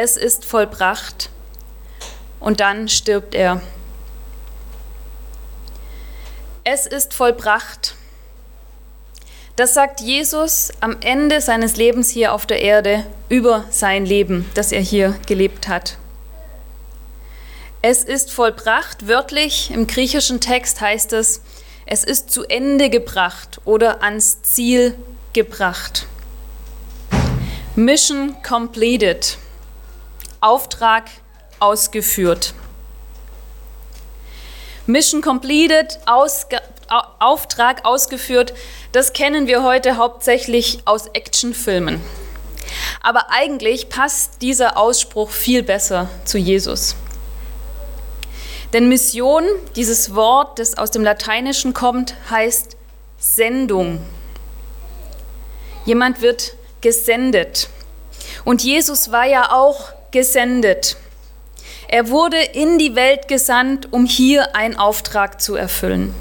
es ist vollbracht. Und dann stirbt er. Es ist vollbracht. Das sagt Jesus am Ende seines Lebens hier auf der Erde über sein Leben, das er hier gelebt hat. Es ist vollbracht, wörtlich im griechischen Text heißt es, es ist zu Ende gebracht oder ans Ziel gebracht. Mission completed. Auftrag ausgeführt. Mission completed, Ausge Auftrag ausgeführt, das kennen wir heute hauptsächlich aus Actionfilmen. Aber eigentlich passt dieser Ausspruch viel besser zu Jesus. Denn Mission, dieses Wort, das aus dem Lateinischen kommt, heißt Sendung. Jemand wird gesendet. Und Jesus war ja auch gesendet. Er wurde in die Welt gesandt, um hier einen Auftrag zu erfüllen.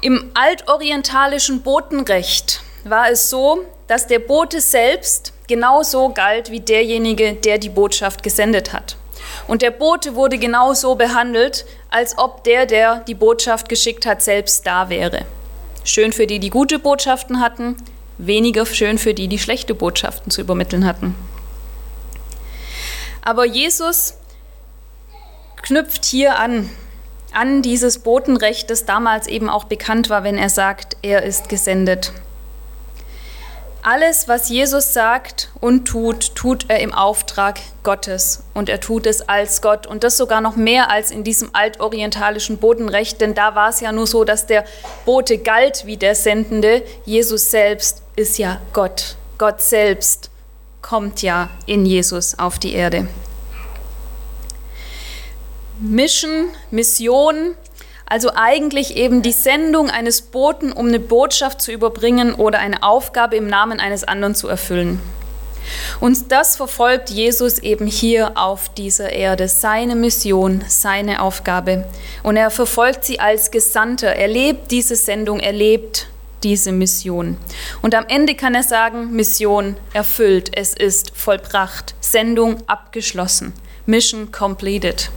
Im altorientalischen Botenrecht war es so, dass der Bote selbst genauso galt wie derjenige, der die Botschaft gesendet hat. Und der Bote wurde genauso behandelt, als ob der, der die Botschaft geschickt hat, selbst da wäre. Schön für die, die gute Botschaften hatten, weniger schön für die, die schlechte Botschaften zu übermitteln hatten. Aber Jesus knüpft hier an, an dieses Botenrecht, das damals eben auch bekannt war, wenn er sagt, er ist gesendet. Alles, was Jesus sagt und tut, tut er im Auftrag Gottes und er tut es als Gott und das sogar noch mehr als in diesem altorientalischen Bodenrecht, denn da war es ja nur so, dass der Bote galt wie der Sendende. Jesus selbst ist ja Gott. Gott selbst kommt ja in Jesus auf die Erde. Mission, Mission, also eigentlich eben die Sendung eines Boten, um eine Botschaft zu überbringen oder eine Aufgabe im Namen eines anderen zu erfüllen. Und das verfolgt Jesus eben hier auf dieser Erde, seine Mission, seine Aufgabe. Und er verfolgt sie als Gesandter. Er lebt diese Sendung, er lebt diese Mission. Und am Ende kann er sagen, Mission erfüllt, es ist vollbracht, Sendung abgeschlossen, Mission completed.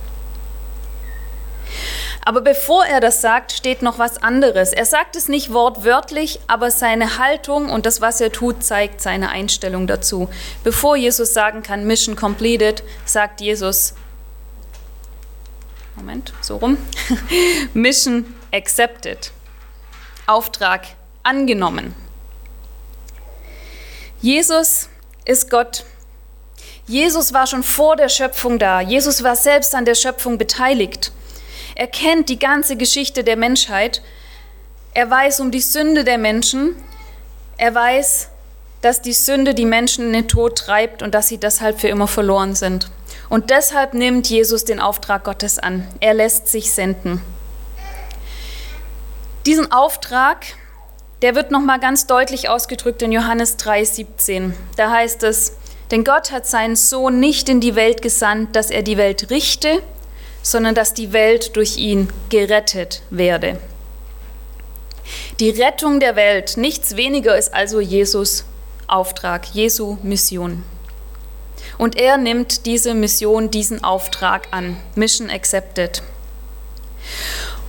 Aber bevor er das sagt, steht noch was anderes. Er sagt es nicht wortwörtlich, aber seine Haltung und das, was er tut, zeigt seine Einstellung dazu. Bevor Jesus sagen kann, Mission completed, sagt Jesus, Moment, so rum, Mission accepted, Auftrag angenommen. Jesus ist Gott. Jesus war schon vor der Schöpfung da. Jesus war selbst an der Schöpfung beteiligt. Er kennt die ganze Geschichte der Menschheit. Er weiß um die Sünde der Menschen. Er weiß, dass die Sünde die Menschen in den Tod treibt und dass sie deshalb für immer verloren sind. Und deshalb nimmt Jesus den Auftrag Gottes an. Er lässt sich senden. Diesen Auftrag, der wird nochmal ganz deutlich ausgedrückt in Johannes 3,17. Da heißt es, denn Gott hat seinen Sohn nicht in die Welt gesandt, dass er die Welt richte, sondern dass die Welt durch ihn gerettet werde. Die Rettung der Welt, nichts weniger ist also Jesus Auftrag, Jesu Mission. Und er nimmt diese Mission, diesen Auftrag an. Mission accepted.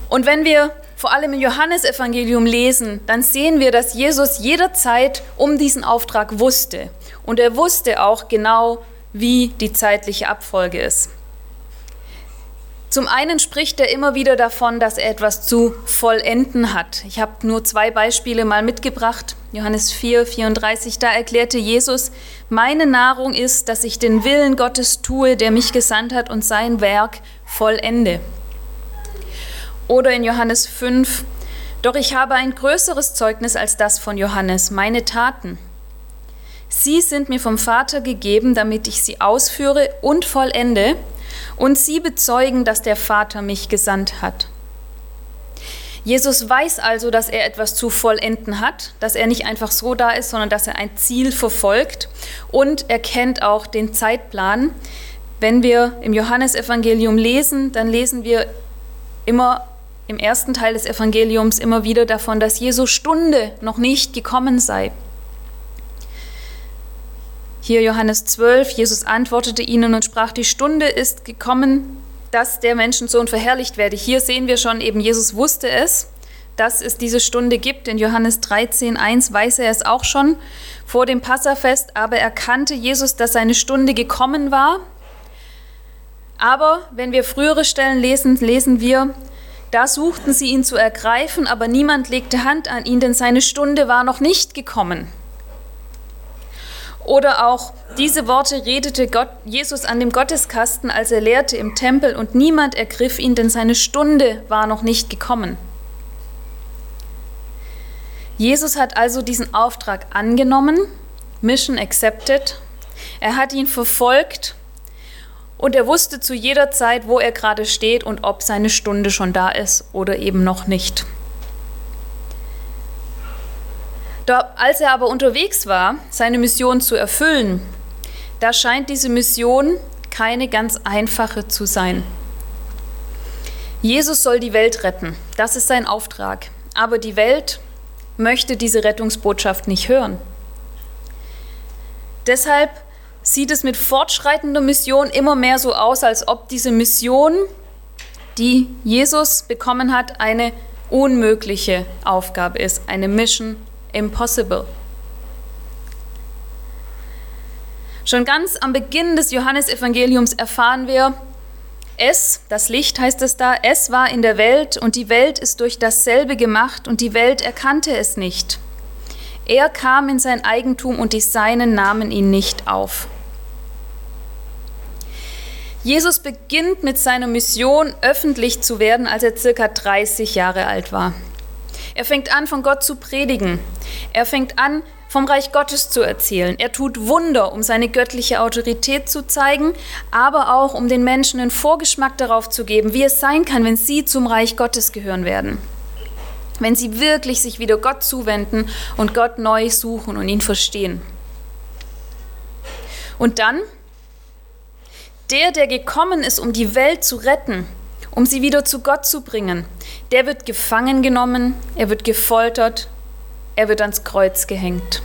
Und wenn wir vor allem im Johannesevangelium lesen, dann sehen wir, dass Jesus jederzeit um diesen Auftrag wusste. Und er wusste auch genau, wie die zeitliche Abfolge ist. Zum einen spricht er immer wieder davon, dass er etwas zu vollenden hat. Ich habe nur zwei Beispiele mal mitgebracht. Johannes 4, 34, da erklärte Jesus, meine Nahrung ist, dass ich den Willen Gottes tue, der mich gesandt hat und sein Werk vollende. Oder in Johannes 5, doch ich habe ein größeres Zeugnis als das von Johannes, meine Taten. Sie sind mir vom Vater gegeben, damit ich sie ausführe und vollende. Und sie bezeugen, dass der Vater mich gesandt hat. Jesus weiß also, dass er etwas zu vollenden hat, dass er nicht einfach so da ist, sondern dass er ein Ziel verfolgt und er kennt auch den Zeitplan. Wenn wir im Johannesevangelium lesen, dann lesen wir immer im ersten Teil des Evangeliums immer wieder davon, dass Jesu Stunde noch nicht gekommen sei. Hier Johannes 12, Jesus antwortete ihnen und sprach, die Stunde ist gekommen, dass der Menschensohn verherrlicht werde. Hier sehen wir schon eben, Jesus wusste es, dass es diese Stunde gibt. In Johannes 13, 1 weiß er es auch schon vor dem Passafest, aber er kannte Jesus, dass seine Stunde gekommen war. Aber wenn wir frühere Stellen lesen, lesen wir, da suchten sie ihn zu ergreifen, aber niemand legte Hand an ihn, denn seine Stunde war noch nicht gekommen. Oder auch diese Worte redete Gott, Jesus an dem Gotteskasten, als er lehrte im Tempel, und niemand ergriff ihn, denn seine Stunde war noch nicht gekommen. Jesus hat also diesen Auftrag angenommen, Mission accepted. Er hat ihn verfolgt und er wusste zu jeder Zeit, wo er gerade steht und ob seine Stunde schon da ist oder eben noch nicht. Da, als er aber unterwegs war, seine Mission zu erfüllen, da scheint diese Mission keine ganz einfache zu sein. Jesus soll die Welt retten, das ist sein Auftrag. Aber die Welt möchte diese Rettungsbotschaft nicht hören. Deshalb sieht es mit fortschreitender Mission immer mehr so aus, als ob diese Mission, die Jesus bekommen hat, eine unmögliche Aufgabe ist, eine Mission impossible. Schon ganz am Beginn des Johannesevangeliums erfahren wir, es, das Licht heißt es da, es war in der Welt und die Welt ist durch dasselbe gemacht und die Welt erkannte es nicht. Er kam in sein Eigentum und die Seinen nahmen ihn nicht auf. Jesus beginnt mit seiner Mission öffentlich zu werden, als er circa 30 Jahre alt war. Er fängt an, von Gott zu predigen. Er fängt an, vom Reich Gottes zu erzählen. Er tut Wunder, um seine göttliche Autorität zu zeigen, aber auch um den Menschen einen Vorgeschmack darauf zu geben, wie es sein kann, wenn sie zum Reich Gottes gehören werden. Wenn sie wirklich sich wieder Gott zuwenden und Gott neu suchen und ihn verstehen. Und dann, der, der gekommen ist, um die Welt zu retten, um sie wieder zu Gott zu bringen, der wird gefangen genommen, er wird gefoltert er wird ans Kreuz gehängt.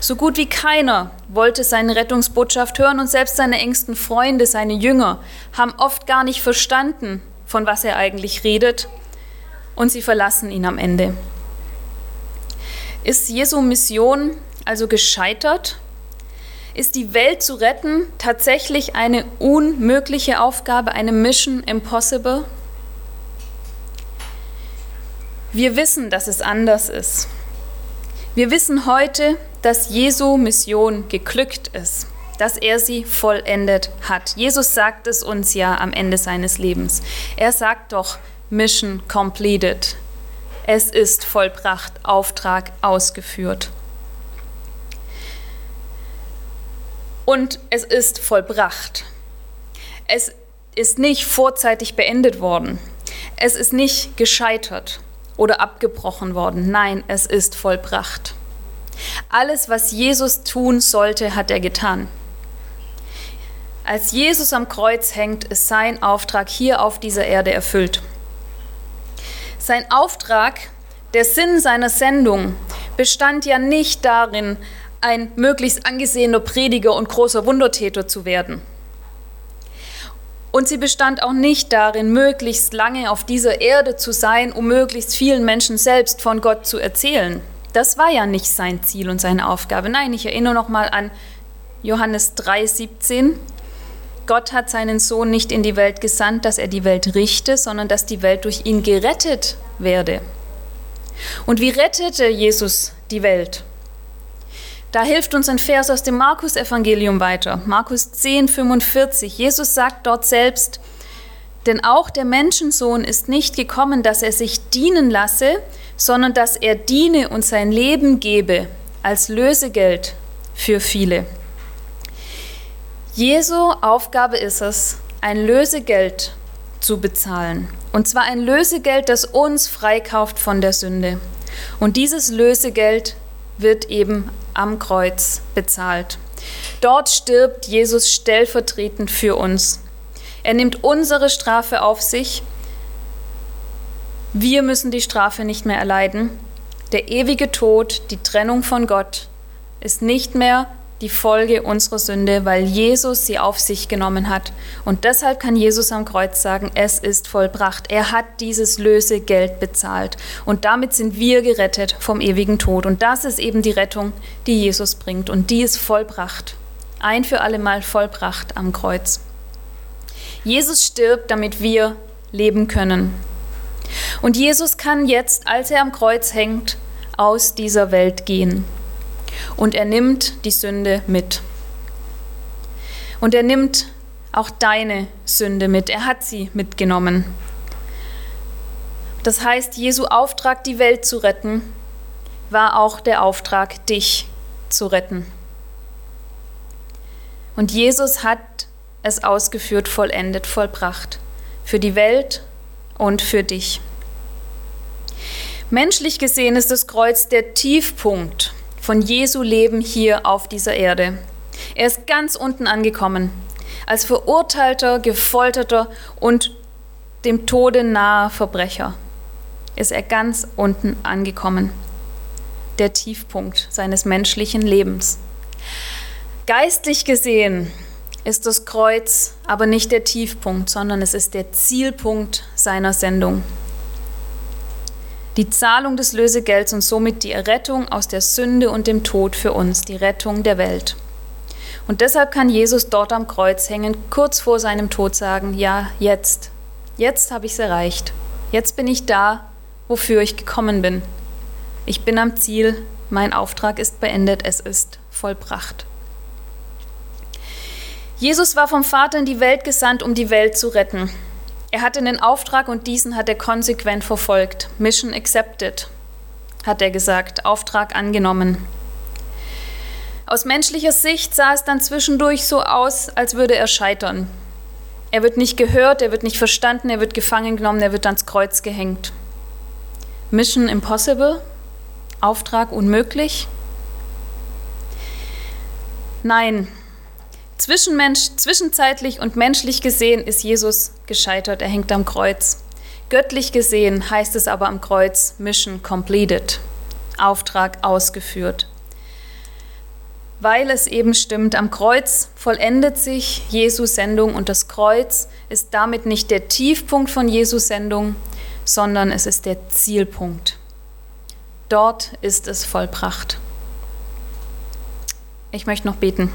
So gut wie keiner wollte seine Rettungsbotschaft hören und selbst seine engsten Freunde, seine Jünger, haben oft gar nicht verstanden, von was er eigentlich redet und sie verlassen ihn am Ende. Ist Jesu Mission also gescheitert? Ist die Welt zu retten tatsächlich eine unmögliche Aufgabe, eine Mission Impossible? Wir wissen, dass es anders ist. Wir wissen heute, dass Jesu Mission geglückt ist, dass er sie vollendet hat. Jesus sagt es uns ja am Ende seines Lebens. Er sagt doch, Mission completed. Es ist vollbracht, Auftrag ausgeführt. Und es ist vollbracht. Es ist nicht vorzeitig beendet worden. Es ist nicht gescheitert oder abgebrochen worden. Nein, es ist vollbracht. Alles, was Jesus tun sollte, hat er getan. Als Jesus am Kreuz hängt, ist sein Auftrag hier auf dieser Erde erfüllt. Sein Auftrag, der Sinn seiner Sendung, bestand ja nicht darin, ein möglichst angesehener Prediger und großer Wundertäter zu werden. Und sie bestand auch nicht darin, möglichst lange auf dieser Erde zu sein, um möglichst vielen Menschen selbst von Gott zu erzählen. Das war ja nicht sein Ziel und seine Aufgabe. Nein, ich erinnere noch mal an Johannes 3:17. Gott hat seinen Sohn nicht in die Welt gesandt, dass er die Welt richte, sondern dass die Welt durch ihn gerettet werde. Und wie rettete Jesus die Welt? Da hilft uns ein Vers aus dem Markus-Evangelium weiter. Markus 10, 45. Jesus sagt dort selbst, denn auch der Menschensohn ist nicht gekommen, dass er sich dienen lasse, sondern dass er diene und sein Leben gebe als Lösegeld für viele. Jesu Aufgabe ist es, ein Lösegeld zu bezahlen. Und zwar ein Lösegeld, das uns freikauft von der Sünde. Und dieses Lösegeld wird eben am Kreuz bezahlt. Dort stirbt Jesus stellvertretend für uns. Er nimmt unsere Strafe auf sich. Wir müssen die Strafe nicht mehr erleiden. Der ewige Tod, die Trennung von Gott, ist nicht mehr die Folge unserer Sünde, weil Jesus sie auf sich genommen hat. Und deshalb kann Jesus am Kreuz sagen, es ist vollbracht. Er hat dieses Lösegeld bezahlt. Und damit sind wir gerettet vom ewigen Tod. Und das ist eben die Rettung, die Jesus bringt. Und die ist vollbracht. Ein für alle Mal vollbracht am Kreuz. Jesus stirbt, damit wir leben können. Und Jesus kann jetzt, als er am Kreuz hängt, aus dieser Welt gehen. Und er nimmt die Sünde mit. Und er nimmt auch deine Sünde mit. Er hat sie mitgenommen. Das heißt, Jesu Auftrag, die Welt zu retten, war auch der Auftrag, dich zu retten. Und Jesus hat es ausgeführt, vollendet, vollbracht. Für die Welt und für dich. Menschlich gesehen ist das Kreuz der Tiefpunkt von Jesu Leben hier auf dieser Erde. Er ist ganz unten angekommen, als verurteilter, gefolterter und dem Tode nahe Verbrecher ist er ganz unten angekommen. Der Tiefpunkt seines menschlichen Lebens. Geistlich gesehen ist das Kreuz aber nicht der Tiefpunkt, sondern es ist der Zielpunkt seiner Sendung die Zahlung des Lösegelds und somit die Errettung aus der Sünde und dem Tod für uns, die Rettung der Welt. Und deshalb kann Jesus dort am Kreuz hängen, kurz vor seinem Tod sagen, ja, jetzt, jetzt habe ich es erreicht, jetzt bin ich da, wofür ich gekommen bin. Ich bin am Ziel, mein Auftrag ist beendet, es ist vollbracht. Jesus war vom Vater in die Welt gesandt, um die Welt zu retten. Er hatte einen Auftrag und diesen hat er konsequent verfolgt. Mission accepted, hat er gesagt, Auftrag angenommen. Aus menschlicher Sicht sah es dann zwischendurch so aus, als würde er scheitern. Er wird nicht gehört, er wird nicht verstanden, er wird gefangen genommen, er wird ans Kreuz gehängt. Mission impossible? Auftrag unmöglich? Nein, Zwischenmensch, zwischenzeitlich und menschlich gesehen ist Jesus gescheitert, er hängt am Kreuz. Göttlich gesehen heißt es aber am Kreuz Mission completed, Auftrag ausgeführt. Weil es eben stimmt, am Kreuz vollendet sich Jesus Sendung und das Kreuz ist damit nicht der Tiefpunkt von Jesus Sendung, sondern es ist der Zielpunkt. Dort ist es vollbracht. Ich möchte noch beten.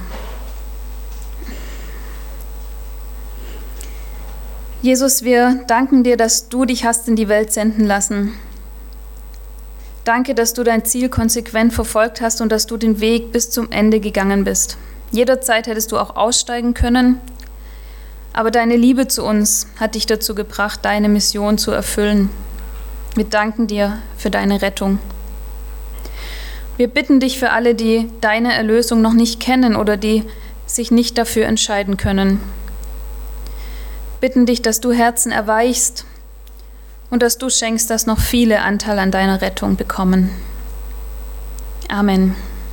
Jesus, wir danken dir, dass du dich hast in die Welt senden lassen. Danke, dass du dein Ziel konsequent verfolgt hast und dass du den Weg bis zum Ende gegangen bist. Jederzeit hättest du auch aussteigen können, aber deine Liebe zu uns hat dich dazu gebracht, deine Mission zu erfüllen. Wir danken dir für deine Rettung. Wir bitten dich für alle, die deine Erlösung noch nicht kennen oder die sich nicht dafür entscheiden können bitten dich, dass du Herzen erweichst und dass du schenkst, dass noch viele Anteil an deiner Rettung bekommen. Amen.